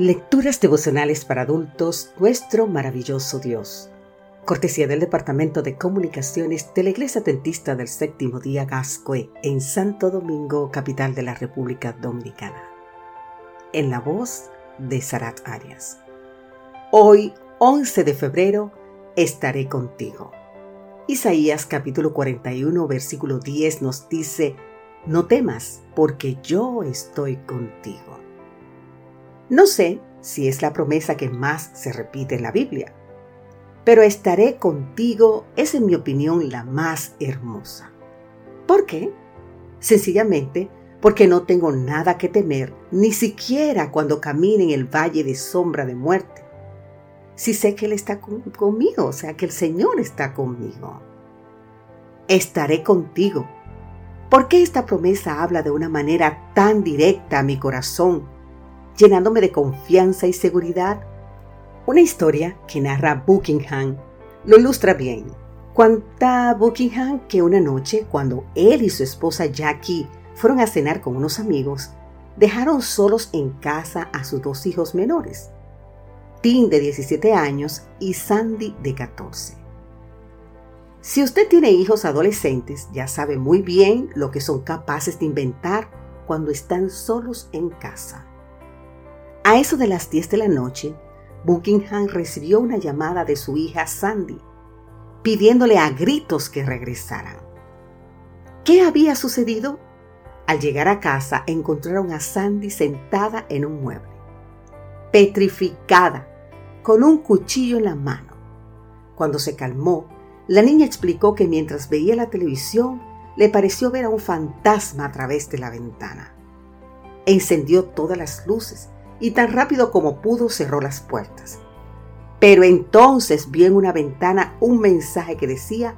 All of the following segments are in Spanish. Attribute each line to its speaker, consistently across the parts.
Speaker 1: Lecturas devocionales para adultos, nuestro maravilloso Dios. Cortesía del Departamento de Comunicaciones de la Iglesia Tentista del Séptimo Día Gascue en Santo Domingo, capital de la República Dominicana. En la voz de Sarat Arias. Hoy, 11 de febrero, estaré contigo. Isaías capítulo 41, versículo 10 nos dice, No temas, porque yo estoy contigo. No sé si es la promesa que más se repite en la Biblia, pero estaré contigo es en mi opinión la más hermosa. ¿Por qué? Sencillamente porque no tengo nada que temer, ni siquiera cuando camine en el valle de sombra de muerte. Si sé que Él está conmigo, o sea, que el Señor está conmigo. Estaré contigo. ¿Por qué esta promesa habla de una manera tan directa a mi corazón llenándome de confianza y seguridad. Una historia que narra Buckingham lo ilustra bien. Cuenta Buckingham que una noche, cuando él y su esposa Jackie fueron a cenar con unos amigos, dejaron solos en casa a sus dos hijos menores, Tim de 17 años y Sandy de 14. Si usted tiene hijos adolescentes, ya sabe muy bien lo que son capaces de inventar cuando están solos en casa. A eso de las 10 de la noche, Buckingham recibió una llamada de su hija Sandy, pidiéndole a gritos que regresaran. ¿Qué había sucedido? Al llegar a casa encontraron a Sandy sentada en un mueble, petrificada, con un cuchillo en la mano. Cuando se calmó, la niña explicó que mientras veía la televisión le pareció ver a un fantasma a través de la ventana. Encendió todas las luces y tan rápido como pudo cerró las puertas. Pero entonces vio en una ventana un mensaje que decía,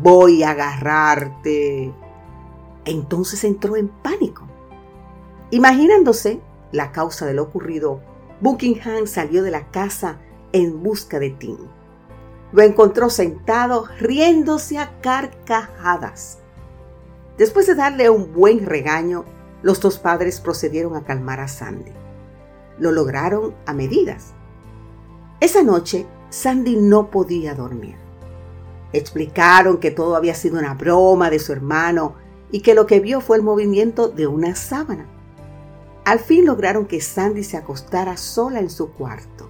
Speaker 1: voy a agarrarte. Entonces entró en pánico. Imaginándose la causa de lo ocurrido, Buckingham salió de la casa en busca de Tim. Lo encontró sentado riéndose a carcajadas. Después de darle un buen regaño, los dos padres procedieron a calmar a Sandy lo lograron a medidas. Esa noche, Sandy no podía dormir. Explicaron que todo había sido una broma de su hermano y que lo que vio fue el movimiento de una sábana. Al fin lograron que Sandy se acostara sola en su cuarto,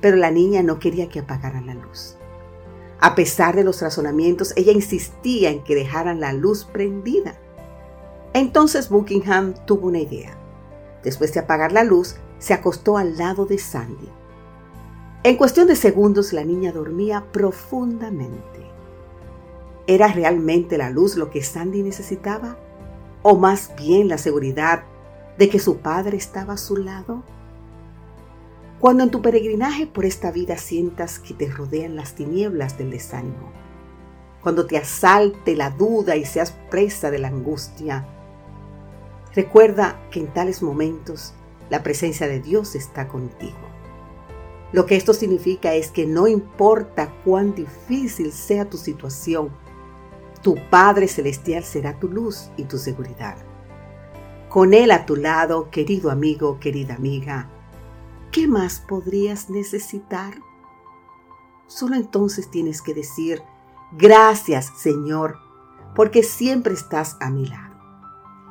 Speaker 1: pero la niña no quería que apagaran la luz. A pesar de los razonamientos, ella insistía en que dejaran la luz prendida. Entonces Buckingham tuvo una idea. Después de apagar la luz, se acostó al lado de Sandy. En cuestión de segundos la niña dormía profundamente. ¿Era realmente la luz lo que Sandy necesitaba? ¿O más bien la seguridad de que su padre estaba a su lado? Cuando en tu peregrinaje por esta vida sientas que te rodean las tinieblas del desánimo, cuando te asalte la duda y seas presa de la angustia, recuerda que en tales momentos la presencia de Dios está contigo. Lo que esto significa es que no importa cuán difícil sea tu situación, tu Padre Celestial será tu luz y tu seguridad. Con Él a tu lado, querido amigo, querida amiga, ¿qué más podrías necesitar? Solo entonces tienes que decir, gracias Señor, porque siempre estás a mi lado.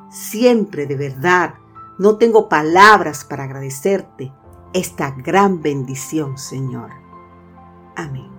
Speaker 1: Siempre de verdad no tengo palabras para agradecerte esta gran bendición, Señor. Amén.